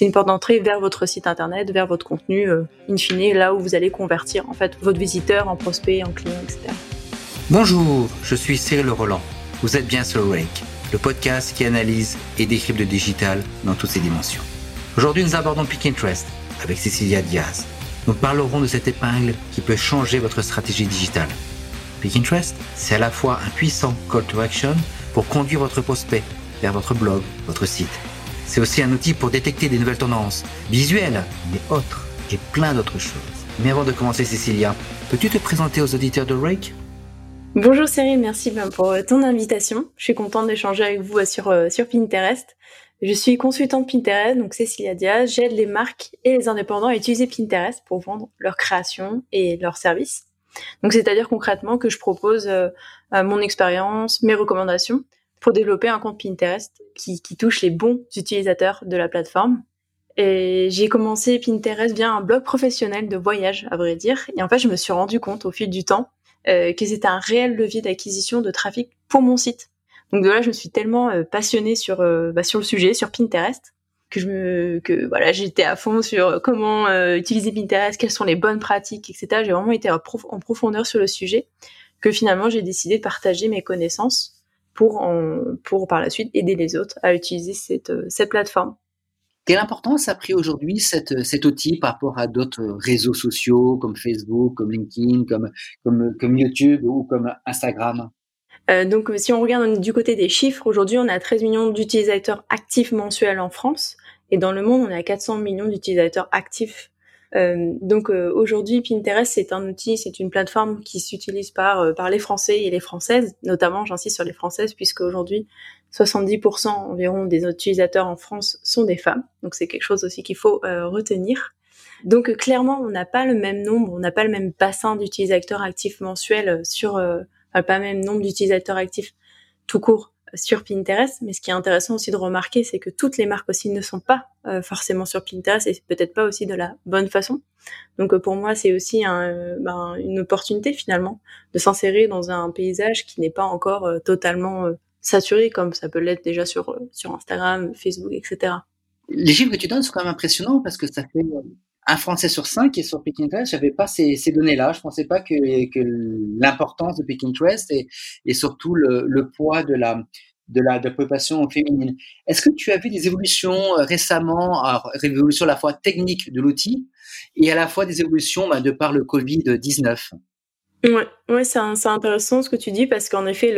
c'est une porte d'entrée vers votre site internet, vers votre contenu, in fine, là où vous allez convertir en fait votre visiteur en prospect, en client, etc. Bonjour, je suis Cyril Roland. Vous êtes bien sur Rake, le podcast qui analyse et décrypte le digital dans toutes ses dimensions. Aujourd'hui, nous abordons Pinterest avec Cecilia Diaz. Nous parlerons de cette épingle qui peut changer votre stratégie digitale. Pinterest, c'est à la fois un puissant call to action pour conduire votre prospect vers votre blog, votre site. C'est aussi un outil pour détecter des nouvelles tendances, visuelles, mais autres, et plein d'autres choses. Mais avant de commencer, Cécilia, peux-tu te présenter aux auditeurs de Rake? Bonjour Cyril, merci pour euh, ton invitation. Je suis contente d'échanger avec vous euh, sur, euh, sur Pinterest. Je suis consultante Pinterest, donc Cécilia Diaz. J'aide les marques et les indépendants à utiliser Pinterest pour vendre leurs créations et leurs services. Donc c'est-à-dire concrètement que je propose mon expérience, mes recommandations pour développer un compte Pinterest qui, touche les bons utilisateurs de la plateforme. Et j'ai commencé Pinterest via un blog professionnel de voyage, à vrai dire. Et en fait, je me suis rendu compte au fil du temps euh, que c'était un réel levier d'acquisition de trafic pour mon site. Donc de là, je me suis tellement euh, passionnée sur euh, bah, sur le sujet, sur Pinterest, que je me que voilà, j'étais à fond sur comment utiliser Pinterest, quelles sont les bonnes pratiques, etc. J'ai vraiment été en, profondeur sur le sujet, que finalement j'ai décidé de partager mes connaissances pour en, pour par la suite aider les autres à utiliser cette cette plateforme. Quelle importance a pris aujourd'hui cet outil par rapport à d'autres réseaux sociaux comme Facebook, comme LinkedIn, comme, comme, comme YouTube ou comme Instagram? Euh, donc, si on regarde du côté des chiffres, aujourd'hui, on a 13 millions d'utilisateurs actifs mensuels en France. Et dans le monde, on a 400 millions d'utilisateurs actifs euh, donc euh, aujourd'hui, Pinterest c'est un outil, c'est une plateforme qui s'utilise par euh, par les Français et les Françaises, notamment j'insiste sur les Françaises puisque aujourd'hui 70% environ des utilisateurs en France sont des femmes, donc c'est quelque chose aussi qu'il faut retenir. Donc clairement, on n'a pas le même nombre, on n'a pas le même bassin d'utilisateurs actifs mensuels sur, enfin, pas le même nombre d'utilisateurs actifs tout court sur Pinterest, mais ce qui est intéressant aussi de remarquer, c'est que toutes les marques aussi ne sont pas euh, forcément sur Pinterest et peut-être pas aussi de la bonne façon. Donc euh, pour moi, c'est aussi un, ben, une opportunité finalement de s'insérer dans un paysage qui n'est pas encore euh, totalement saturé comme ça peut l'être déjà sur sur Instagram, Facebook, etc. Les chiffres que tu donnes sont quand même impressionnants parce que ça fait un Français sur cinq est sur Pinterest. J'avais pas ces, données-là. Je pensais pas que, l'importance de Pinterest et, et surtout le, poids de la population féminine. Est-ce que tu as vu des évolutions euh, récemment, alors, évolutions à la fois techniques de l'outil et à la fois des évolutions bah, de par le Covid-19 Ouais, ouais c'est intéressant ce que tu dis parce qu'en effet,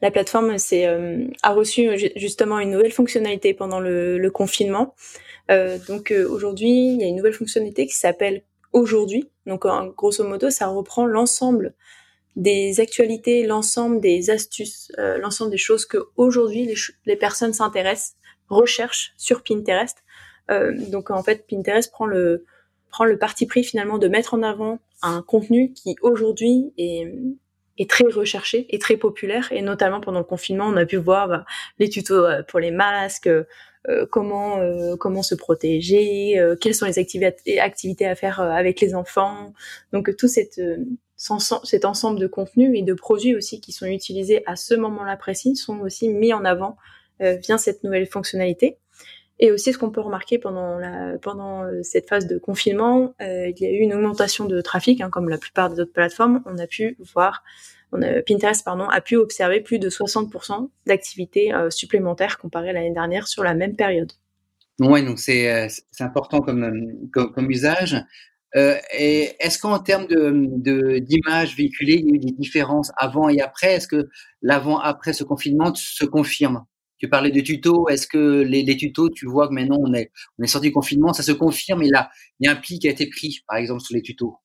la plateforme euh, a reçu justement une nouvelle fonctionnalité pendant le confinement. Euh, donc euh, aujourd'hui, il y a une nouvelle fonctionnalité qui s'appelle aujourd'hui. Donc grosso modo, ça reprend l'ensemble des actualités, l'ensemble des astuces, euh, l'ensemble des choses que aujourd'hui les, les, personnes s'intéressent, recherchent sur Pinterest. donc en fait, Pinterest prend le prend le parti pris finalement de mettre en avant un contenu qui aujourd'hui est, est très recherché et très populaire et notamment pendant le confinement on a pu voir bah, les tutos pour les masques euh, comment euh, comment se protéger, euh, quelles sont les activités à faire avec les enfants. Donc tout cette, cet ensemble de contenus et de produits aussi qui sont utilisés à ce moment-là précis sont aussi mis en avant via cette nouvelle fonctionnalité. Et aussi, ce qu'on peut remarquer pendant, la, pendant cette phase de confinement, il y a eu une augmentation de trafic, hein, comme la plupart des autres plateformes. On a pu voir Pinterest pardon, a pu observer plus de 60% d'activités euh, supplémentaires comparées à l'année dernière sur la même période. Oui, donc c'est euh, important comme, comme, usage. Euh, est-ce qu'en termes de, d'images véhiculées, il y a eu des différences avant et après? Est-ce que l'avant-après ce confinement se confirme? Tu parlais de tutos. Est-ce que les, tutos, tu vois que maintenant on est, on est sorti du confinement, ça se confirme et là, il y a un pli qui a été pris, par exemple, sur les tutos?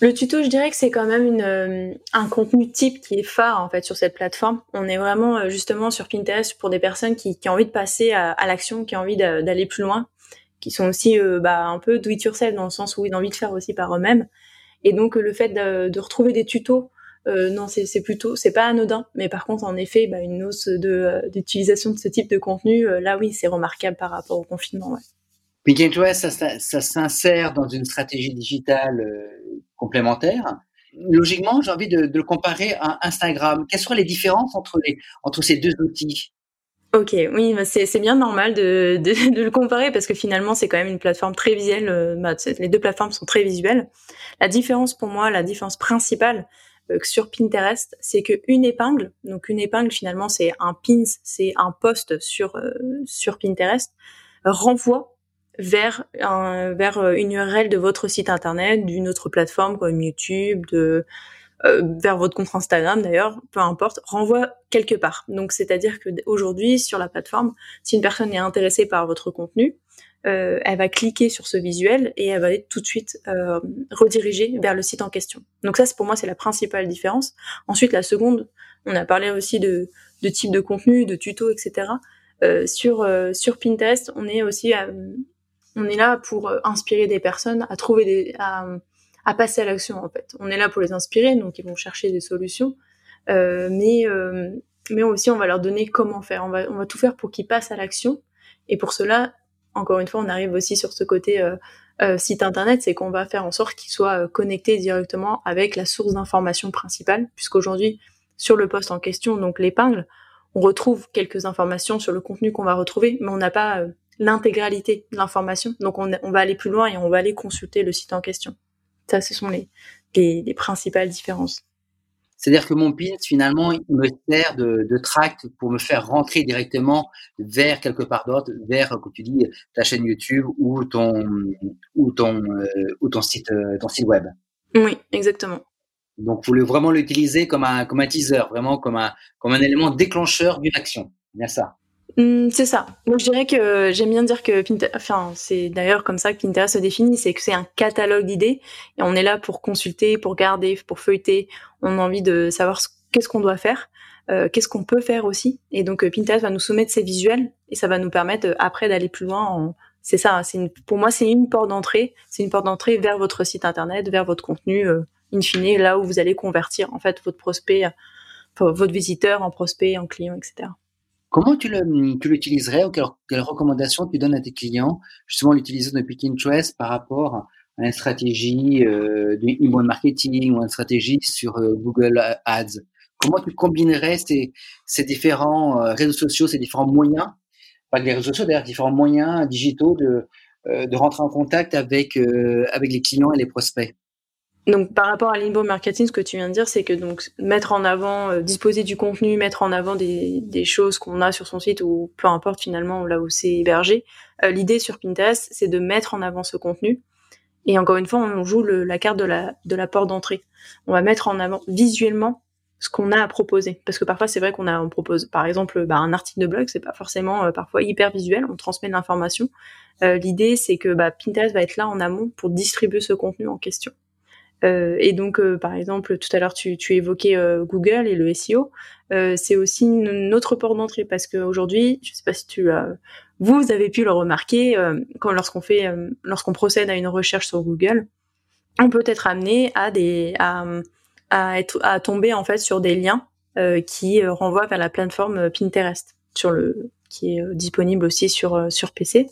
Le tuto, je dirais que c'est quand même une, euh, un contenu type qui est phare en fait sur cette plateforme. On est vraiment euh, justement sur Pinterest pour des personnes qui, qui ont envie de passer à, l'action, qui ont envie d'aller plus loin, qui sont aussi euh, bah, un peu do it yourself dans le sens où ils ont envie de faire aussi par eux-mêmes. Et donc le fait de, de retrouver des tutos, non, c'est plutôt, c'est pas anodin. Mais par contre, en effet, bah, une hausse d'utilisation de, ce type de contenu, là oui, c'est remarquable par rapport au confinement. Ouais. Pinterest, ça, ça s'insère dans une stratégie digitale complémentaires. Logiquement, j'ai envie de, le comparer à Instagram. Quelles sont les différences entre, entre ces deux outils? Ok, oui, bah, c'est bien normal de, le comparer parce que finalement c'est quand même une plateforme très visuelle. Euh, bah, les deux plateformes sont très visuelles. La différence pour moi, la différence principale euh, sur Pinterest, c'est que une épingle, donc une épingle finalement c'est un pins, c'est un post sur euh, sur Pinterest, renvoie vers un, vers une URL de votre site internet, d'une autre plateforme comme YouTube, de euh, vers votre compte Instagram d'ailleurs, peu importe, renvoie quelque part. Donc c'est-à-dire que aujourd'hui sur la plateforme, si une personne est intéressée par votre contenu, euh, elle va cliquer sur ce visuel et elle va être tout de suite euh, redirigée vers le site en question. Donc ça, pour moi, c'est la principale différence. Ensuite, la seconde, on a parlé aussi de, de type de contenu, de tuto, etc. Euh, sur euh, sur Pinterest, on est aussi on est là pour inspirer des personnes à trouver des à, passer à l'action en fait. On est là pour les inspirer, donc ils vont chercher des solutions, euh, mais euh, mais aussi on va leur donner comment faire. On va on va tout faire pour qu'ils passent à l'action. Et pour cela, encore une fois, on arrive aussi sur ce côté euh, site internet, c'est qu'on va faire en sorte qu'ils soient connectés directement avec la source d'information principale, puisqu'aujourd'hui sur le poste en question, donc l'épingle, on retrouve quelques informations sur le contenu qu'on va retrouver, mais on n'a pas l'intégralité de l'information. Donc on, on va aller plus loin et on va aller consulter le site en question. Ça, ce sont les, les, principales différences. C'est-à-dire que mon pin, finalement, il me sert de, de tract pour me faire rentrer directement vers quelque part d'autre, vers, comme tu dis, ta chaîne YouTube ou ton, ou ton, euh, ou ton site, euh, ton site web. Oui, exactement. Donc, vous voulez vraiment l'utiliser comme un, comme un teaser, vraiment comme un, comme un élément déclencheur d'une action. Bien ça. Mmh, c'est ça. Donc je dirais que j'aime bien dire que Pinterest, enfin c'est d'ailleurs comme ça que Pinterest se définit, c'est que c'est un catalogue d'idées et on est là pour consulter, pour garder, pour feuilleter. On a envie de savoir qu'est-ce qu'on doit faire, euh, qu'est-ce qu'on peut faire aussi. Et donc euh, Pinterest va nous soumettre ses visuels et ça va nous permettre euh, après d'aller plus loin. C'est ça. C'est pour moi c'est une porte d'entrée. C'est une porte d'entrée vers votre site internet, vers votre contenu. in fine, là où vous allez convertir en fait votre prospect, votre visiteur en prospect, en client, etc. Comment tu l'utiliserais ou quelles, recommandations tu donnes à tes clients, justement l'utilisation de Pinterest par rapport à une stratégie euh, de marketing ou une stratégie sur euh, Google Ads? Comment tu combinerais ces, ces différents euh, réseaux sociaux, ces différents moyens, pas les réseaux sociaux d'ailleurs, différents moyens digitaux de, euh, de rentrer en contact avec, avec les clients et les prospects? Donc par rapport à l'inbound marketing, ce que tu viens de dire, c'est que donc mettre en avant, euh, disposer du contenu, mettre en avant des, choses qu'on a sur son site ou peu importe finalement là où c'est hébergé. Euh, l'idée sur Pinterest, c'est de mettre en avant ce contenu. Et encore une fois, on joue la carte de la, porte d'entrée. On va mettre en avant visuellement ce qu'on a à proposer. Parce que parfois, c'est vrai qu'on on propose, par exemple, bah, un article de blog, c'est pas forcément euh, parfois hyper visuel. On transmet l'information. L'idée, c'est que bah, Pinterest va être là en amont pour distribuer ce contenu en question. Euh, et donc, euh, par exemple, tout à l'heure, tu, tu évoquais euh, Google et le SEO. c'est aussi une, autre porte d'entrée parce qu'aujourd'hui, je sais pas si tu as, vous avez pu le remarquer, quand lorsqu'on fait, lorsqu'on procède à une recherche sur Google, on peut être amené à des, à, à être, à tomber en fait sur des liens qui renvoient vers la plateforme Pinterest, sur le, qui est disponible aussi sur sur PC.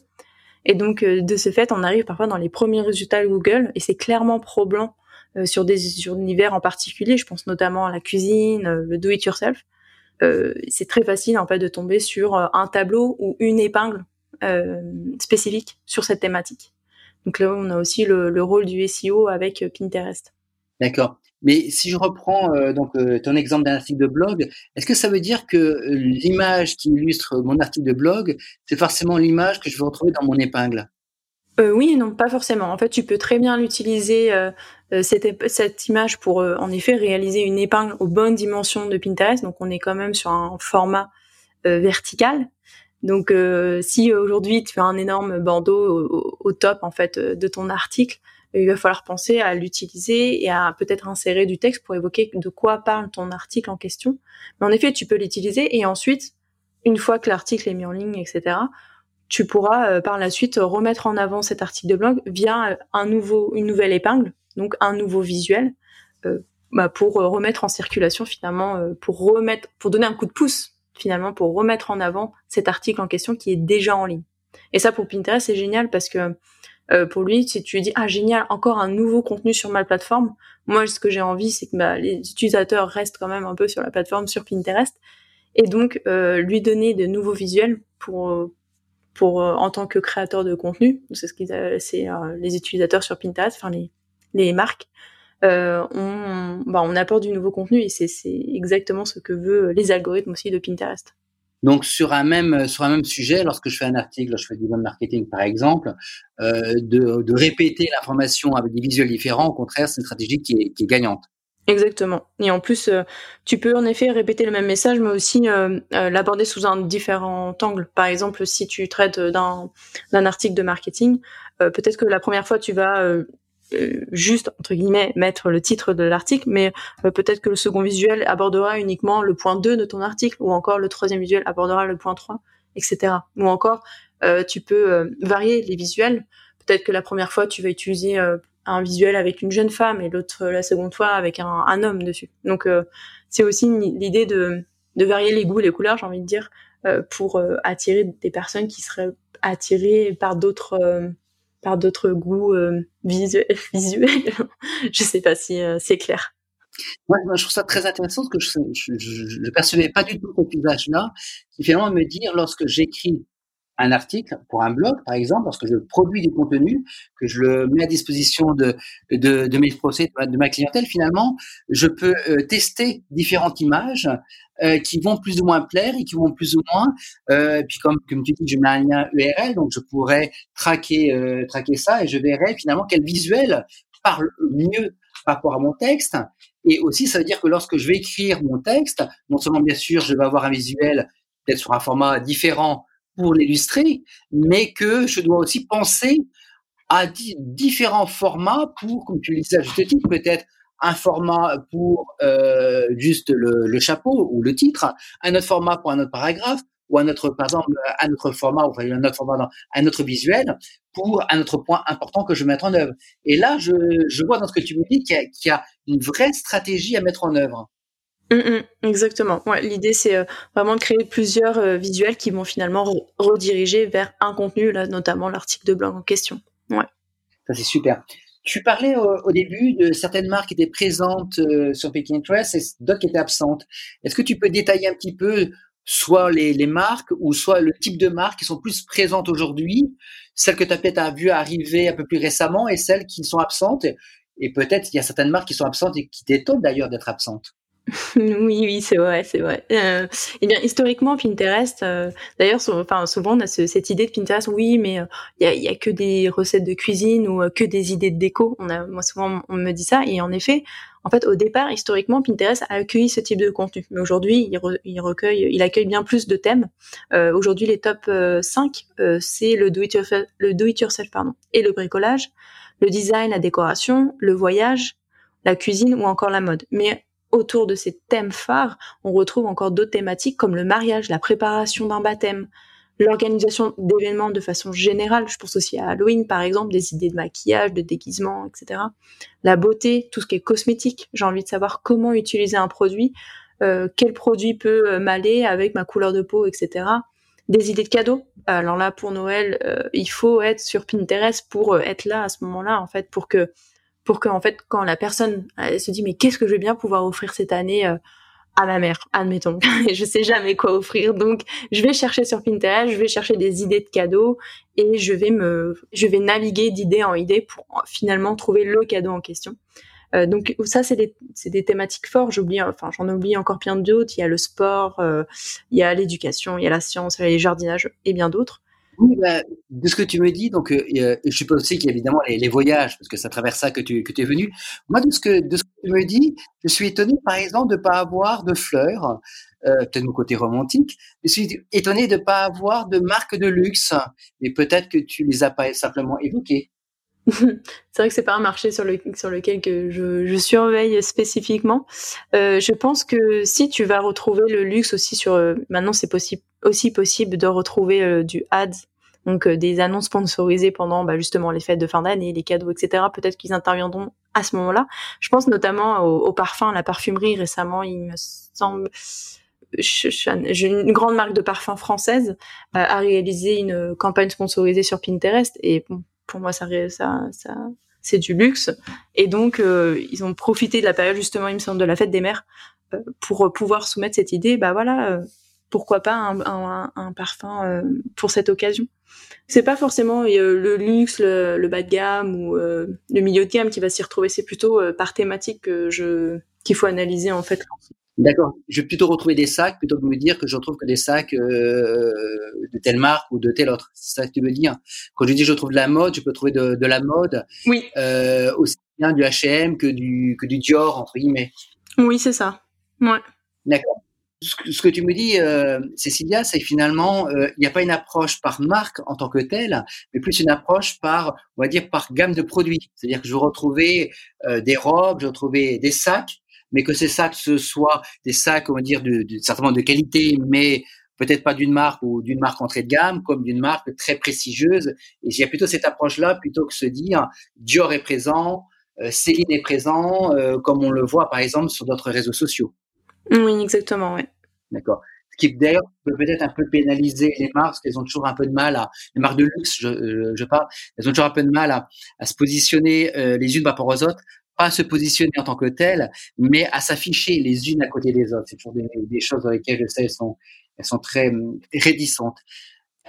Et donc, de ce fait, on arrive parfois dans les premiers résultats Google et c'est clairement probant euh, sur des sur univers en particulier. Je pense notamment à la cuisine, euh, le do-it-yourself. Euh, c'est très facile en fait de tomber sur un tableau ou une épingle spécifique sur cette thématique. Donc là, on a aussi le, rôle du SEO avec Pinterest. D'accord. Mais si je reprends donc ton exemple d'un article de blog, est-ce que ça veut dire que l'image qui illustre mon article de blog, c'est forcément l'image que je vais retrouver dans mon épingle? Euh, Oui non, pas forcément. En fait, tu peux très bien l'utiliser, euh, euh cette, cette, image, pour euh, en effet réaliser une épingle aux bonnes dimensions de Pinterest. Donc, on est quand même sur un format euh, vertical. Donc, si aujourd'hui tu as un énorme bandeau au, au, top en fait de ton article, il va falloir penser à l'utiliser et à peut-être insérer du texte pour évoquer de quoi parle ton article en question. Mais en effet, tu peux l'utiliser et ensuite, une fois que l'article est mis en ligne, etc., tu pourras euh, par la suite remettre en avant cet article de blog via euh, un nouveau, une nouvelle épingle, donc un nouveau visuel, euh, bah, pour remettre en circulation finalement, pour remettre, pour donner un coup de pouce finalement, pour remettre en avant cet article en question qui est déjà en ligne. Et ça pour Pinterest c'est génial parce que pour lui, si tu dis ah génial, encore un nouveau contenu sur ma plateforme, moi ce que j'ai envie c'est que bah, les utilisateurs restent quand même un peu sur la plateforme sur Pinterest et donc lui donner de nouveaux visuels pour pour en tant que créateur de contenu. C'est ce qu'ils c'est les utilisateurs sur Pinterest, enfin les les marques. on, bah, on apporte du nouveau contenu et c'est exactement ce que veut les algorithmes aussi de Pinterest. Donc sur un même sur un même sujet, lorsque je fais un article, je fais du web marketing par exemple, euh, de, de, répéter l'information avec des visuels différents, au contraire, c'est une stratégie qui est, qui est, gagnante. Exactement. Et en plus, euh, tu peux en effet répéter le même message, mais aussi euh, euh, l'aborder sous un différent angle. Par exemple, si tu traites d'un d'un article de marketing, peut-être que la première fois tu vas euh, juste entre guillemets mettre le titre de l'article, mais euh, peut-être que le second visuel abordera uniquement le point 2 de ton article, ou encore le troisième visuel abordera le point 3, etc. Ou encore, euh, tu peux varier les visuels. Peut-être que la première fois, tu vas utiliser un visuel avec une jeune femme et l'autre la seconde fois avec un, un homme dessus. Donc c'est aussi l'idée de, de varier les goûts, les couleurs, j'ai envie de dire, pour attirer des personnes qui seraient attirées par d'autres par d'autres goûts euh, visuels. je sais pas si euh, c'est clair. moi, je trouve ça très intéressant parce que je ne percevais pas du tout cet usage-là, qui finalement me dire lorsque j'écris un article pour un blog, par exemple, lorsque je produis du contenu, que je le mets à disposition de, de, de mes procès, de ma clientèle, finalement, je peux euh, tester différentes images euh, qui vont plus ou moins plaire et qui vont plus ou moins. Euh, puis comme, comme tu dis, je mets un lien URL, donc je pourrais traquer, euh, traquer ça et je verrai finalement quel visuel parle mieux par rapport à mon texte. Et aussi, ça veut dire que lorsque je vais écrire mon texte, non seulement bien sûr, je vais avoir un visuel peut-être sur un format différent pour l'illustrer, mais que je dois aussi penser à différents formats pour, comme tu le disais à juste titre, peut-être un format pour euh, juste le, chapeau ou le titre, un autre format pour un autre paragraphe, ou un autre, par exemple, un autre format, ou un autre format, un autre visuel pour un autre point important que je vais mettre en œuvre. Et là, je, vois dans ce que tu me dis qu'il y, a une vraie stratégie à mettre en œuvre. Mmh, mmh, exactement. L'idée, c'est euh, vraiment de créer plusieurs euh, visuels qui vont finalement rediriger vers un contenu, là, notamment l'article de blog en question. Ouais. Ça, c'est super. Tu parlais au, début de certaines marques qui étaient présentes euh, sur Pinterest et d'autres qui étaient absentes. Est-ce que tu peux détailler un petit peu soit les, marques ou soit le type de marques qui sont plus présentes aujourd'hui, celles que tu as peut-être vu arriver un peu plus récemment et celles qui sont absentes? Et peut-être il y a certaines marques qui sont absentes et qui t'étonnent d'ailleurs d'être absentes. oui, oui, c'est vrai, c'est vrai. Euh, eh bien, historiquement, Pinterest, euh, d'ailleurs, enfin, souvent on a cette idée de Pinterest, oui, mais euh, il y, a, y, a, que des recettes de cuisine ou euh, que des idées de déco. On a, moi, souvent, on me dit ça, et en effet, en fait, au départ, historiquement, Pinterest a accueilli ce type de contenu, mais aujourd'hui, il, il, recueille, il accueille bien plus de thèmes. aujourd'hui, les top 5, c'est le do it yourself, le do it yourself, pardon, et le bricolage, le design, la décoration, le voyage, la cuisine ou encore la mode. Mais autour de ces thèmes phares, on retrouve encore d'autres thématiques comme le mariage, la préparation d'un baptême, l'organisation d'événements de façon générale. Je pense aussi à Halloween, par exemple, des idées de maquillage, de déguisement, etc. La beauté, tout ce qui est cosmétique. J'ai envie de savoir comment utiliser un produit, euh, quel produit peut euh, m'aller avec ma couleur de peau, etc. Des idées de cadeaux. Alors là, pour Noël, euh, il faut être sur Pinterest pour être là à ce moment-là, en fait, pour que pour que en fait quand la personne se dit mais qu'est-ce que je vais bien pouvoir offrir cette année euh, à ma mère, admettons, je sais jamais quoi offrir, donc je vais chercher sur Pinterest, je vais chercher des idées de cadeaux et je vais me, je vais naviguer d'idée en idée pour finalement trouver le cadeau en question. Euh, donc ça c'est des, c'est des thématiques fortes. J'oublie, enfin j'en oublie encore plein d'autres. Il y a le sport, euh, il y a l'éducation, il y a la science, il y a les jardinages et bien d'autres. Oui, bah, de ce que tu me dis, donc euh, je suppose aussi qu'il y a évidemment les, voyages, parce que c'est à travers ça que tu es venu. Moi, de ce, que, tu me dis, je suis étonné, par exemple, de ne pas avoir de fleurs, euh, peut-être mon côté romantique. Je suis étonné de ne pas avoir de marque de luxe, mais peut-être que tu les as pas simplement évoquées. c'est vrai que c'est pas un marché sur, le, sur lequel que je, surveille spécifiquement. Euh, je pense que si tu vas retrouver le luxe aussi sur, euh, maintenant c'est possible aussi possible de retrouver euh, du ads, donc euh, des annonces sponsorisées pendant bah, justement les fêtes de fin d'année, les cadeaux, etc. Peut-être qu'ils interviendront à ce moment-là. Je pense notamment au, au parfum, la parfumerie récemment, il me semble. J'ai une grande marque de parfum française a réalisé une campagne sponsorisée sur Pinterest et pour moi, ça, c'est du luxe. Et donc, euh, ils ont profité de la période, justement, il me semble, de la fête des mères, euh, pour pouvoir soumettre cette idée. Bah voilà, euh, pourquoi pas un, parfum pour cette occasion. C'est pas forcément le luxe, le, bas de gamme ou le milieu de gamme qui va s'y retrouver. C'est plutôt par thématique que je qu'il faut analyser en fait. D'accord. Je vais plutôt retrouver des sacs plutôt que de me dire que je retrouve que des sacs euh, de telle marque ou de telle autre. C'est ça que tu veux dire. Quand je dis je trouve de la mode, je peux trouver de, de la mode. Oui. Euh, aussi bien du H&M que du que du Dior entre guillemets. Oui, c'est ça. Ouais. D'accord. Ce que, tu me dis, euh, Cécilia, c'est finalement, euh, il n'y a pas une approche par marque en tant que telle, mais plus une approche par, on va dire, par gamme de produits. C'est-à-dire que je vais retrouver euh, des robes, je vais retrouver des sacs, mais que ces sacs ce soient des sacs, on va dire, certainement de qualité, mais peut-être pas d'une marque ou d'une marque entrée de gamme, comme d'une marque très prestigieuse. Et il y a plutôt cette approche-là, plutôt que se dire Dior est présent, euh, Céline est présent, comme on le voit par exemple sur d'autres réseaux sociaux. Oui, exactement, oui. D'accord. Ce qui d'ailleurs peut peut-être un peu pénaliser les marques, parce qu'elles ont toujours un peu de mal à, les marques de luxe, je, je parle, elles ont toujours un peu de mal à, à se positionner euh, les unes par rapport aux autres pas à se positionner en tant que telles, mais à s'afficher les unes à côté des autres. C'est toujours des, choses dans lesquelles je sais elles sont, elles sont très réticentes.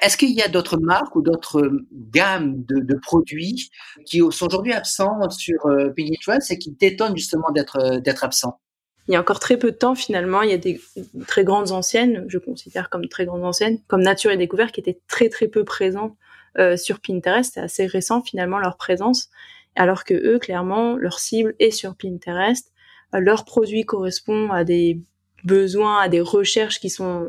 Est-ce qu'il y a d'autres marques ou d'autres gammes de, produits qui sont aujourd'hui absents sur euh, Pinterest et qui t'étonnent justement d'être d'être absents? Il y a encore très peu de temps, finalement, il y a des très grandes anciennes, je considère comme très grandes anciennes, comme Nature et Découverte, qui étaient très très peu présents euh, sur Pinterest. C'est assez récent finalement leur présence alors que eux, clairement, leur cible est sur Pinterest. Euh, leur produit correspond à des besoins, à des recherches qui sont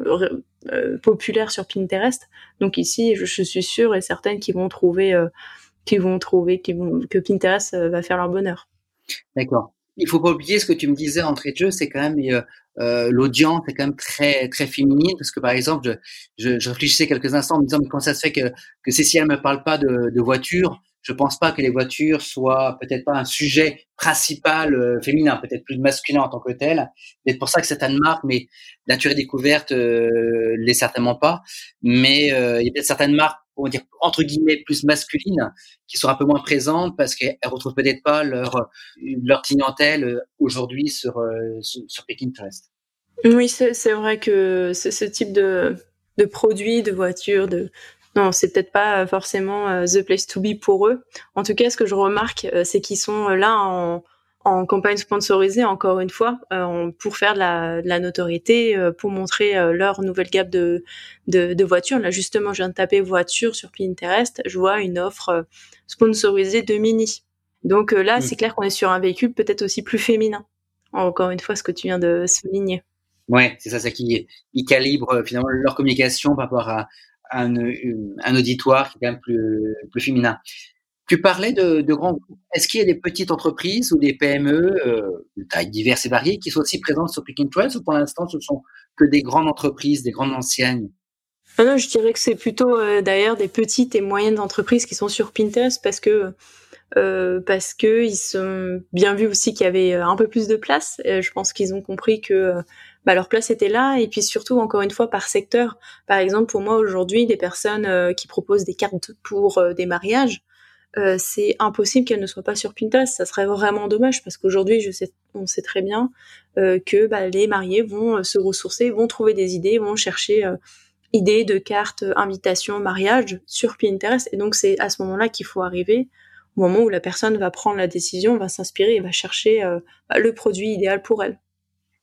euh, populaires sur Pinterest. Donc ici, je, suis sûre et certaine qu'ils vont trouver, euh, qu'ils vont trouver, qu'ils vont, que Pinterest va faire leur bonheur. D'accord. Il faut pas oublier ce que tu me disais entrée de jeu, c'est quand même euh, l'audience est quand même très très féminine parce que par exemple, je, je, je, réfléchissais quelques instants en me disant mais comment ça se fait que que Cécile me parle pas de, de voiture je pense pas que les voitures soient peut-être pas un sujet principal euh, féminin, peut-être plus masculin en tant que tel. C'est pour ça que certaines marques, mais nature et découverte, euh, l'est certainement pas. Mais euh, il y a peut-être certaines marques, on va dire entre guillemets plus masculines, qui sont un peu moins présentes parce qu'elles retrouvent peut-être pas leur leur clientèle euh, aujourd'hui sur, euh, sur, sur Pinterest. Oui, c'est vrai que ce type de de produits, de voitures, de non, c'est peut-être pas forcément euh, the place to be pour eux. En tout cas, ce que je remarque, c'est qu'ils sont là en, campagne sponsorisée, encore une fois, euh, pour faire de la, notoriété, pour montrer leur nouvelle gamme de, de, voitures. Là, justement, je viens de taper voiture sur Pinterest, je vois une offre sponsorisée de Mini. Donc là, mm. c'est clair qu'on est sur un véhicule peut-être aussi plus féminin. Encore une fois, ce que tu viens de souligner. Ouais, c'est ça, c'est qu'ils ils calibrent finalement leur communication par rapport à, un, un auditoire qui est quand même plus, plus féminin. Tu parlais de, de grands groupes. Est-ce qu'il y a des petites entreprises ou des PME euh, de taille diverses et variées qui sont aussi présentes sur Pinterest ou pour l'instant ce sont que des grandes entreprises, des grandes anciennes? Ah non, je dirais que c'est plutôt euh, d'ailleurs des petites et moyennes entreprises qui sont sur Pinterest parce que euh, parce que ils sont bien vus aussi qu'il y avait un peu plus de place. je pense qu'ils ont compris que bah, leur place était là. Et puis surtout, encore une fois, par secteur. Par exemple, pour moi aujourd'hui, des personnes euh, qui proposent des cartes pour euh, des mariages, euh, c'est impossible qu'elles ne soient pas sur Pinterest. Ça serait vraiment dommage parce qu'aujourd'hui, on sait très bien que bah, les mariés vont se ressourcer, vont trouver des idées, vont chercher idées de cartes, invitations, mariage sur Pinterest. Et donc, c'est à ce moment-là qu'il faut arriver au moment où la personne va prendre la décision, va s'inspirer et va chercher bah, le produit idéal pour elle.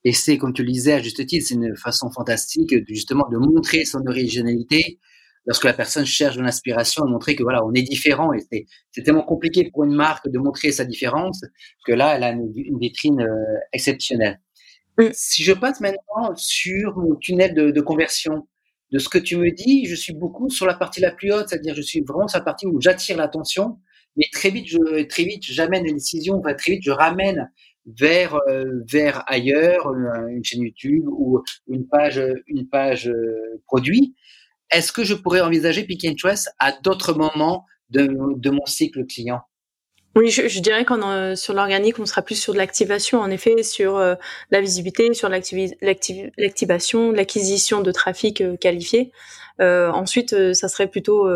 Et c'est, comme tu le disais à juste titre, c'est une façon fantastique justement de montrer son originalité lorsque la personne cherche de l'inspiration, de montrer que voilà, on est différent. Et c'est, c'est tellement compliqué pour une marque de montrer sa différence que là, elle a une, vitrine euh, exceptionnelle. Si je passe maintenant sur mon tunnel de, de, conversion, de ce que tu me dis, je suis beaucoup sur la partie la plus haute, c'est-à-dire je suis vraiment sur la partie où j'attire l'attention, mais très vite, je, très vite, j'amène une décision, enfin, très vite, je ramène vers euh, vers ailleurs, euh, une chaîne YouTube ou une page une page euh, produit. Est-ce que je pourrais envisager Pinterest à d'autres moments de, de mon cycle client? Oui, je, je dirais qu'en sur l'organique, on sera plus sur de l'activation, en effet, sur la visibilité, sur l'activation, l'acquisition de trafic qualifié. ensuite, ça serait plutôt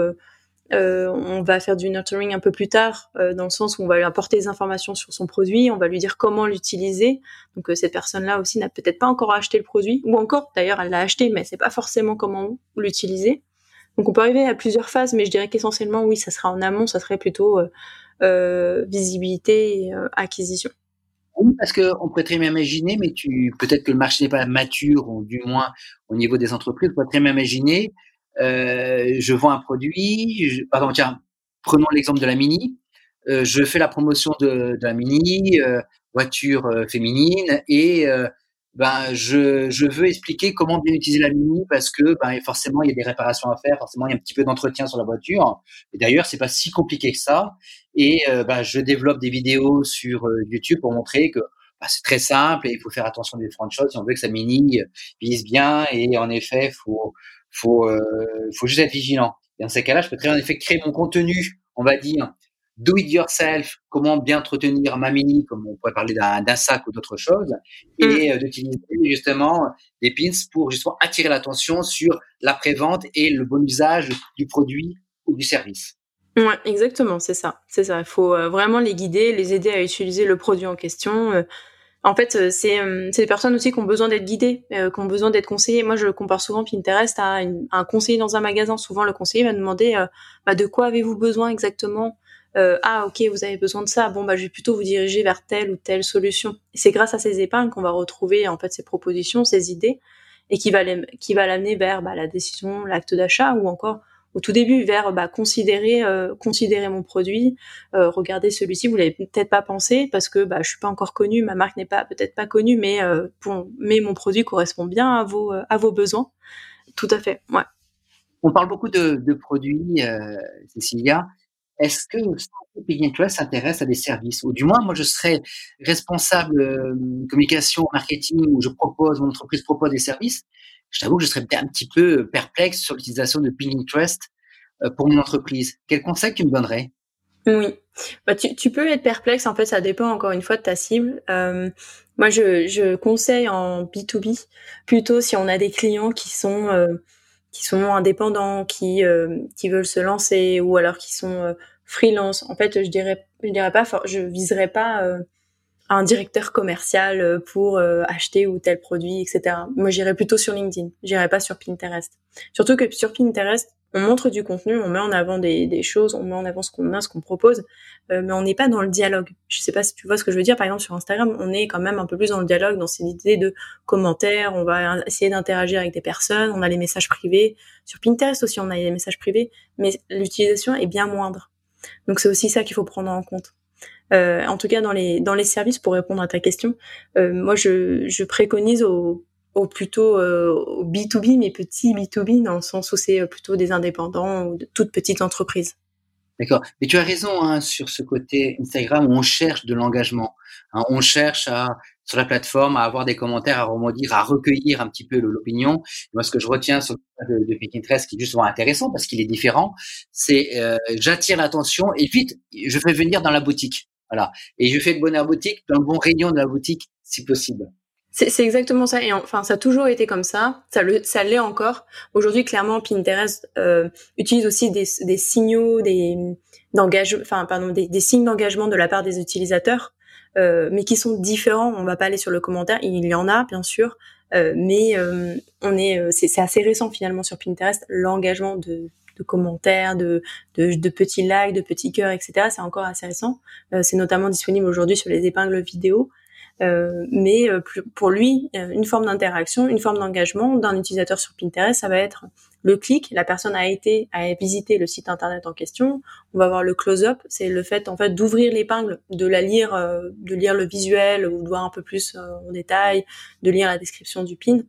on va faire du nurturing un peu plus tard, dans le sens où on va lui apporter des informations sur son produit, on va lui dire comment l'utiliser. Donc cette personne-là aussi n'a peut-être pas encore acheté le produit, ou encore d'ailleurs elle l'a acheté, mais c'est pas forcément comment l'utiliser. Donc on peut arriver à plusieurs phases, mais je dirais qu'essentiellement oui, ça sera en amont, ça serait plutôt visibilité et acquisition. Oui, parce qu'on pourrait très bien imaginer, mais tu peut-être que le marché n'est pas mature, ou du moins au niveau des entreprises, on pourrait très bien imaginer, euh, je vends un produit, pardon, tiens, prenons l'exemple de la Mini, euh, je fais la promotion de, la Mini, euh, voiture féminine, et ben, je, veux expliquer comment bien utiliser la Mini parce que ben, forcément, il y a des réparations à faire, forcément, il y a un petit peu d'entretien sur la voiture. Et d'ailleurs, c'est pas si compliqué que ça. Et ben, je développe des vidéos sur YouTube pour montrer que ben, c'est très simple et il faut faire attention des différentes choses si on veut que sa Mini vise bien. Et en effet, faut faut euh, faut juste être vigilant. Et dans ces cas-là, je peux très bien en effet créer mon contenu, on va dire, do it yourself, comment bien entretenir ma mini, comme on pourrait parler d'un sac ou d'autre chose, et mm. euh, d'utiliser justement des pins pour justement attirer l'attention sur l'après-vente et le bon usage du produit ou du service. Ouais, exactement, c'est ça, c'est ça. Il faut euh, vraiment les guider, les aider à utiliser le produit en question. Euh. en fait, c'est des personnes aussi qui ont besoin d'être guidées, qui ont besoin d'être conseillées. Moi, je compare souvent Pinterest à, un conseiller dans un magasin. Souvent, le conseiller va demander bah, de quoi avez-vous besoin exactement? Euh, ah ok vous avez besoin de ça bon bah je vais plutôt vous diriger vers telle ou telle solution c'est grâce à ces épingles qu'on va retrouver en fait ces propositions ces idées et qui va qui va l'amener vers bah, la décision l'acte d'achat ou encore au tout début vers bah, considérer euh, considérer mon produit euh, regarder celui-ci vous l'avez peut-être pas pensé parce que bah je suis pas encore connue ma marque n'est pas peut-être pas connue mais euh, mais mon produit correspond bien à vos à vos besoins. Tout à fait ouais. On parle beaucoup de, produits Cécilia. Est-ce que Pinterest s'intéresse à des services? Ou du moins, moi, je serais responsable euh, communication, marketing, où je propose, mon entreprise propose des services. Je t'avoue que je serais un petit peu perplexe sur l'utilisation de Pinterest euh, pour mon entreprise. Quel conseil tu me donnerais? Oui, bah, tu, tu, peux être perplexe. En fait, ça dépend encore une fois de ta cible. Euh, moi, je, je, conseille en B2B plutôt si on a des clients qui sont euh, qui sont indépendants, qui euh, qui veulent se lancer ou alors qui sont euh, freelance. En fait, je dirais je dirais pas je viserais pas euh, un directeur commercial pour acheter ou tel produit, etc. Moi, j'irais plutôt sur LinkedIn. J'irais pas sur Pinterest. Surtout que sur Pinterest, on montre du contenu, on met en avant des, des choses, on met en avant ce qu'on a, ce qu'on propose, euh, mais on n'est pas dans le dialogue. Je sais pas si tu vois ce que je veux dire. Par exemple, sur Instagram, on est quand même un peu plus dans le dialogue, dans cette idée de commentaires, on va essayer d'interagir avec des personnes, on a les messages privés. Sur Pinterest aussi, on a les messages privés, mais l'utilisation est bien moindre. Donc c'est aussi ça qu'il faut prendre en compte. Euh, en tout cas, dans les dans les services, pour répondre à ta question, euh, moi je, je préconise au plutôt euh, au B2B, mais petit B2B, dans le sens où c'est plutôt des indépendants ou de toutes petites entreprises. D'accord. Mais tu as raison hein, sur ce côté Instagram où on cherche de l'engagement. Hein, on cherche à, sur la plateforme à avoir des commentaires, à rebondir, à recueillir un petit peu l'opinion. Moi, ce que je retiens sur le de, de Pinterest, qui est justement intéressant parce qu'il est différent, c'est euh, j'attire l'attention et vite, je fais venir dans la boutique. Voilà. Et je fais le bonheur boutique, dans le bon rayon de la boutique, si possible. C'est exactement ça. Et enfin, ça a toujours été comme ça. Ça le, ça l'est encore. Aujourd'hui, clairement, Pinterest euh, utilise aussi des, des signaux, des d'engagement, enfin, pardon, des, des signes d'engagement de la part des utilisateurs, mais qui sont différents. On va pas aller sur le commentaire. Il y en a, bien sûr, euh, mais euh, on est, euh, c'est assez récent finalement sur Pinterest l'engagement de, de commentaires, de, de, de, petits likes, de petits cœurs, etc. C'est encore assez récent. Euh, c'est notamment disponible aujourd'hui sur les épingles vidéo. Euh, mais euh, pour lui, euh, une forme d'interaction, une forme d'engagement d'un utilisateur sur Pinterest, ça va être le clic. La personne a été à visiter le site internet en question. On va voir le close-up, c'est le fait en fait d'ouvrir l'épingle, de la lire, de lire le visuel ou de voir un peu plus en détail, de lire la description du pin.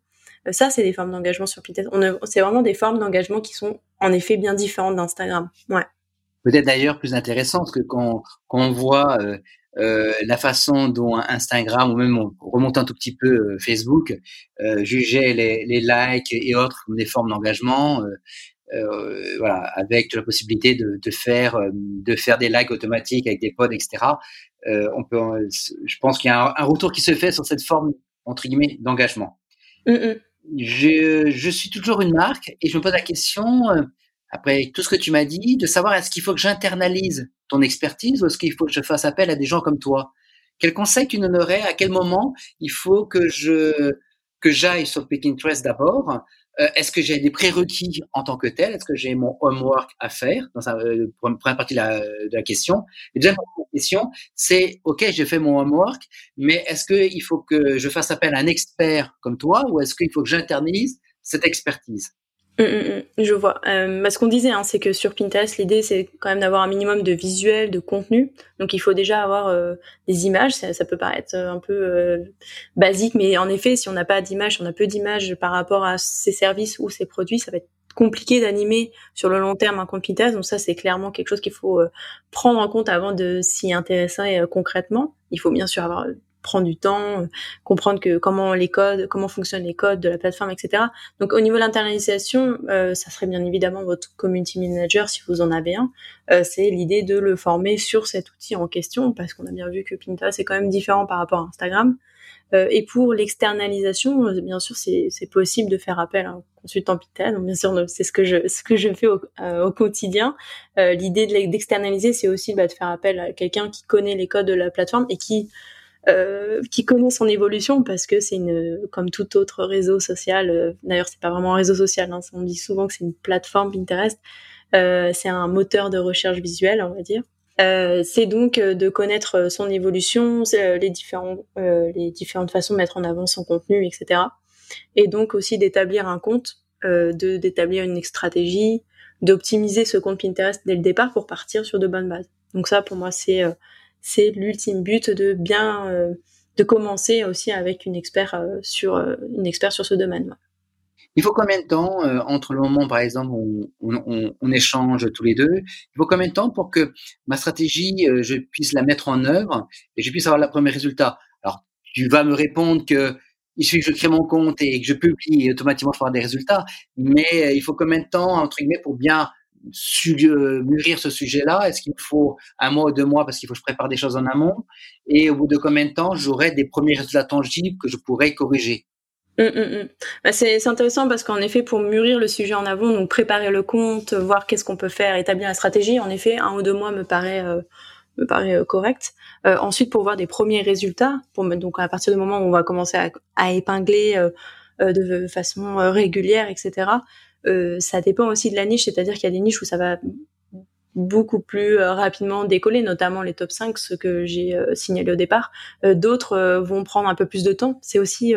ça, c'est des formes d'engagement sur Pinterest. C'est vraiment des formes d'engagement qui sont en effet bien différentes d'Instagram. Ouais peut-être d'ailleurs plus intéressant que quand, quand on voit euh, la façon dont Instagram ou même on remonte un tout petit peu euh, Facebook euh, jugeait les, les, likes et autres comme des formes d'engagement, voilà, avec la possibilité de, de, faire de faire des likes automatiques avec des pods, etc. on peut, je pense qu'il y a un, retour qui se fait sur cette forme entre guillemets d'engagement. Mm, mm. Je, je, suis toujours une marque et je me pose la question après tout ce que tu m'as dit, de savoir est-ce qu'il faut que j'internalise ton expertise ou est-ce qu'il faut que je fasse appel à des gens comme toi? Quel conseil tu donnerais? À quel moment il faut que je que j'aille sur Pinterest d'abord? Euh, Est-ce que j'ai des prérequis en tant que tel? Est-ce que j'ai mon homework à faire? Dans la euh, première partie de la, de la question. La deuxième question, c'est OK, j'ai fait mon homework, mais est-ce qu'il faut que je fasse appel à un expert comme toi ou est-ce qu'il faut que j'internise cette expertise? Mmh, mmh, mmh. je vois. Euh, bah, ce qu'on disait, hein, c'est que sur Pinterest, l'idée, c'est quand même d'avoir un minimum de visuel, de contenu. Donc, il faut déjà avoir euh, des images. Ça, ça, peut paraître un peu euh, basique, mais en effet, si on n'a pas d'images, si on a peu d'images par rapport à ces services ou ces produits, ça va être compliqué d'animer sur le long terme un compte Pinterest. Donc ça, c'est clairement quelque chose qu'il faut euh, prendre en compte avant de s'y intéresser euh, concrètement. Il faut bien sûr avoir prendre du temps, euh, comprendre que comment les codes, comment fonctionnent les codes de la plateforme, etc. Donc au niveau de l'internalisation, euh, ça serait bien évidemment votre community manager si vous en avez un. Euh, c'est l'idée de le former sur cet outil en question parce qu'on a bien vu que Pinterest est quand même différent par rapport à Instagram. Euh, et pour l'externalisation, euh, bien sûr, c'est possible de faire appel à un consultant Pinterest. Donc bien sûr, c'est ce que je ce que je fais au, au quotidien. l'idée d'externaliser, c'est aussi bah, de faire appel à quelqu'un qui connaît les codes de la plateforme et qui euh, qui connaît son évolution parce que c'est une comme tout autre réseau social. Euh, d'ailleurs, c'est pas vraiment un réseau social. Hein, on dit souvent que c'est une plateforme Pinterest. Euh, c'est un moteur de recherche visuelle, on va dire. Euh, c'est donc de connaître son évolution, les différents, les différentes façons de mettre en avant son contenu, etc. Et donc aussi d'établir un compte, de d'établir une stratégie, d'optimiser ce compte Pinterest dès le départ pour partir sur de bonnes bases. Donc ça, pour moi, c'est c'est l'ultime but de bien euh, de commencer aussi avec une expert euh, sur euh, une expert sur ce domaine. Il faut combien de temps entre le moment, par exemple, où on, échange tous les deux Il faut combien de temps pour que ma stratégie, je puisse la mettre en œuvre et je puisse avoir le premier résultat? Alors, tu vas me répondre que il suffit que je crée mon compte et que je publie et automatiquement je vais avoir des résultats. Mais il faut combien de temps, entre guillemets, pour bien mûrir ce sujet-là? Est-ce qu'il faut un mois ou deux mois parce qu'il faut que je prépare des choses en amont? Et au bout de combien de temps j'aurai des premiers résultats tangibles que je pourrais corriger? Bah, c'est intéressant parce qu'en effet, pour mûrir le sujet en avant, donc préparer le compte, voir qu'est-ce qu'on peut faire, établir la stratégie, en effet, un ou deux mois me paraît euh, me paraît euh, correct. Euh, ensuite, pour voir des premiers résultats, donc à partir du moment où on va commencer à épingler de façon régulière, etc. Euh, ça dépend aussi de la niche, c'est-à-dire qu'il y a des niches où ça va beaucoup plus euh, rapidement décoller, notamment les top 5, ce que j'ai euh, signalé au départ. D'autres vont prendre un peu plus de temps. C'est aussi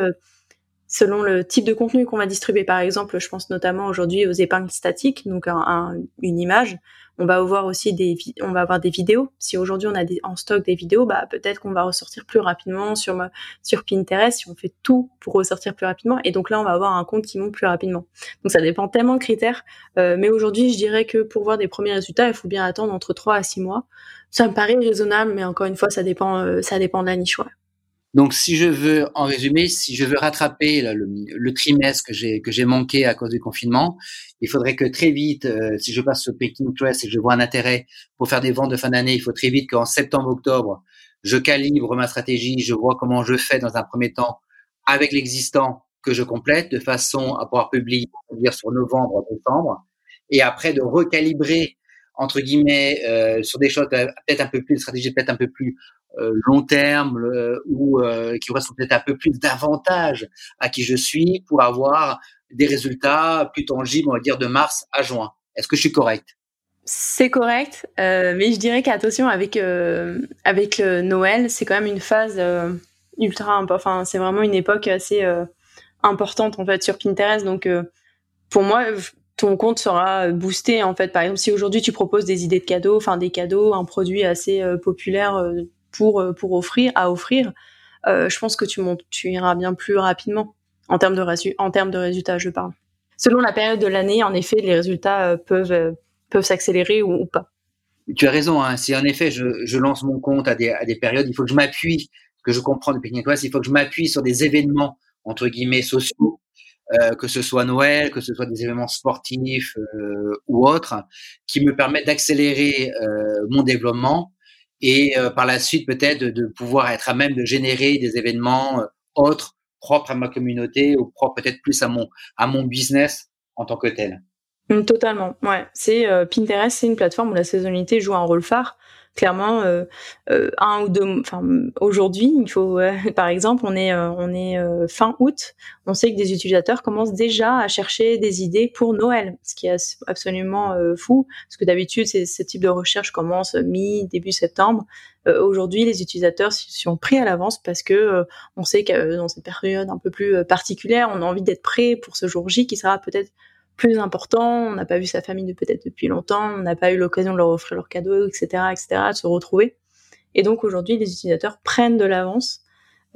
selon le type de contenu qu'on va distribuer. Par exemple, je pense notamment aujourd'hui aux épingles statiques, donc une image on va avoir aussi des, on va avoir des vidéos. Si aujourd'hui on a des, en stock des vidéos, bah peut-être qu'on va ressortir plus rapidement sur sur Pinterest si on fait tout pour ressortir plus rapidement. Et donc là, on va avoir un compte qui monte plus rapidement. Donc ça dépend tellement de critères. Euh, mais aujourd'hui, je dirais que pour voir des premiers résultats, il faut bien attendre entre 3 à 6 mois. Ça me paraît raisonnable, mais encore une fois, ça dépend, euh, ça dépend de la niche. Donc, si je veux, en résumé, si je veux rattraper le, trimestre que j'ai manqué à cause du confinement, il faudrait que très vite, euh, si je passe sur Pinterest et que je vois un intérêt pour faire des ventes de fin d'année, il faut très vite qu'en septembre-octobre, je calibre ma stratégie, je vois comment je fais dans un premier temps avec l'existant que je complète de façon à pouvoir publier dire sur novembre, décembre, et après de recalibrer entre guillemets euh, sur des choses peut-être un peu plus, stratégie peut-être un peu plus euh, long terme ou euh, qui correspond peut-être un peu plus davantage à qui je suis pour avoir des résultats plus tangibles, on va dire de mars à juin. Est-ce que je suis correct? C'est correct, euh, mais je dirais qu'attention avec avec Noël, c'est quand même une phase ultra enfin c'est vraiment une époque assez importante en fait sur Pinterest. Donc pour moi, ton compte sera boosté en fait. Par exemple, si aujourd'hui tu proposes des idées de cadeaux, enfin des cadeaux, un produit assez populaire pour euh, pour offrir à offrir, euh, je pense que tu montes, tu iras bien plus rapidement en termes de en termes de résultats, je parle. Selon la période de l'année, en effet, les résultats euh, peuvent peuvent s'accélérer ou, pas. Tu as raison. Hein. Si en effet je, je, lance mon compte à des, à des périodes, il faut que je m'appuie, que je comprends depuis Nicolas, il faut que je m'appuie sur des événements entre guillemets sociaux, euh, que ce soit Noël, que ce soit des événements sportifs euh, ou autres, qui me permettent d'accélérer euh, mon développement et par la suite peut-être de, pouvoir être à même de générer des événements autres propres à ma communauté ou propres peut-être plus à mon à mon business en tant que tel. Mm, totalement, ouais. C'est Pinterest, c'est une plateforme où la saisonnalité joue un rôle phare clairement euh, euh, un ou deux enfin aujourd'hui il faut par exemple on est euh, on est fin août on sait que des utilisateurs commencent déjà à chercher des idées pour Noël ce qui est absolument fou parce que d'habitude ce type de recherche commence mi début septembre. Aujourd'hui les utilisateurs sont pris à l'avance parce que on sait que dans cette période un peu plus particulière on a envie d'être prêt pour ce jour J qui sera peut-être plus important, on n'a pas vu sa famille peut-être depuis longtemps, on n'a pas eu l'occasion de leur offrir leurs cadeaux, etc., etc., de se retrouver. Et donc aujourd'hui, les utilisateurs prennent de l'avance.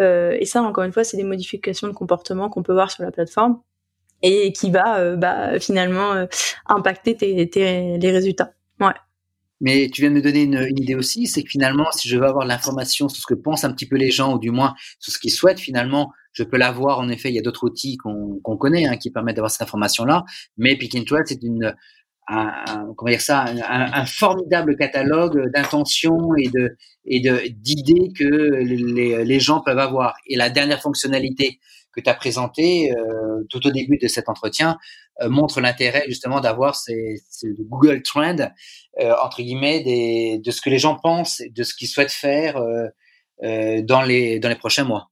Euh, et ça, encore une fois, c'est des modifications de comportement qu'on peut voir sur la plateforme et qui va euh, bah, finalement euh, impacter tes, les résultats. Ouais. Mais tu viens de me donner une, idée aussi, c'est que finalement, si je veux avoir l'information sur ce que pensent un petit peu les gens, ou du moins sur ce qu'ils souhaitent, finalement, je peux l'avoir. En effet, il y a d'autres outils qu'on connaît hein, qui permettent d'avoir cette information-là. Mais Pinterest, c'est une un, comment dire ça, un, formidable catalogue d'intentions et de et d'idées que les, gens peuvent avoir. Et la dernière fonctionnalité que tu as présentée euh, tout au début de cet entretien euh, montre l'intérêt justement d'avoir ces, Google Trend euh, entre guillemets de ce que les gens pensent, de ce qu'ils souhaitent faire dans les dans les prochains mois.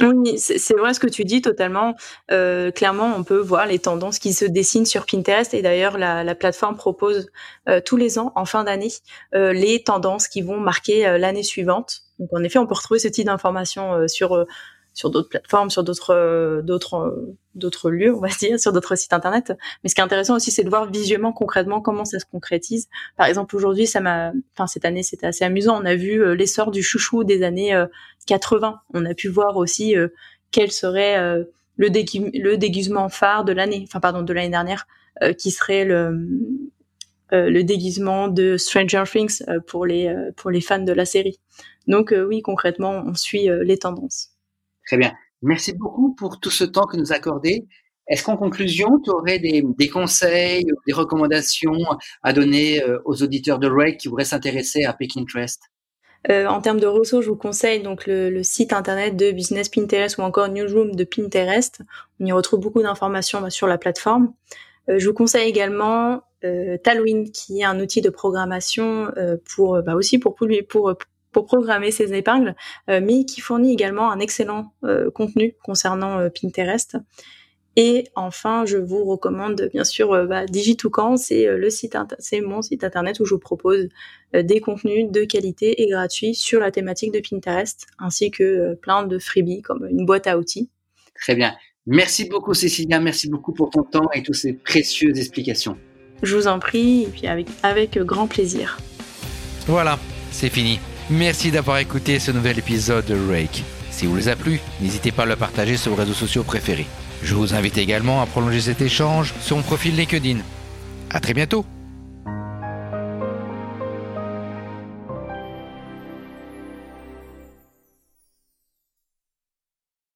Oui, c'est vrai ce que tu dis totalement. Euh, clairement, on peut voir les tendances qui se dessinent sur Pinterest et d'ailleurs la, la, plateforme propose euh, tous les ans, en fin d'année, euh, les tendances qui vont marquer l'année suivante. Donc en effet, on peut retrouver ce type d'informations sur sur d'autres plateformes, sur d'autres euh, d'autres euh, d'autres lieux, on va dire, sur d'autres sites internet. Mais ce qui est intéressant aussi, c'est de voir visuellement, concrètement, comment ça se concrétise. Par exemple, aujourd'hui, ça m'a, enfin cette année, c'était assez amusant. On a vu euh, l'essor du chouchou des années 80. On a pu voir aussi quel serait le, déguisement phare de l'année, enfin pardon, de l'année dernière, qui serait le déguisement de Stranger Things pour les fans de la série. Donc oui, concrètement, on suit les tendances. Très bien. Merci beaucoup pour tout ce temps que nous accordez. Est-ce qu'en conclusion, tu aurais des, conseils, des recommandations à donner euh, aux auditeurs de Rake qui voudraient s'intéresser à Pinterest? Euh, en termes de ressources, je vous conseille donc le, site internet de Business Pinterest ou encore Newsroom de Pinterest. On y retrouve beaucoup d'informations bah, sur la plateforme. Euh, je vous conseille également euh, Talwin, qui est un outil de programmation pour bah, aussi pour, pour, pour pour programmer ses épingles, euh, mais qui fournit également un excellent euh, contenu concernant euh, Pinterest. Et enfin, je vous recommande bien sûr bah, Digitoucan, c'est le site, c'est mon site internet où je vous propose des contenus de qualité et gratuits sur la thématique de Pinterest, ainsi que plein de freebies comme une boîte à outils. Très bien. Merci beaucoup Cécilia, merci beaucoup pour ton temps et toutes ces précieuses explications. Je vous en prie, et puis avec, avec grand plaisir. Voilà, c'est fini. Merci d'avoir écouté ce nouvel épisode de Rake. Si vous les a plu, n'hésitez pas à le partager sur vos réseaux sociaux préférés. Je vous invite également à prolonger cet échange sur mon profil LinkedIn. À très bientôt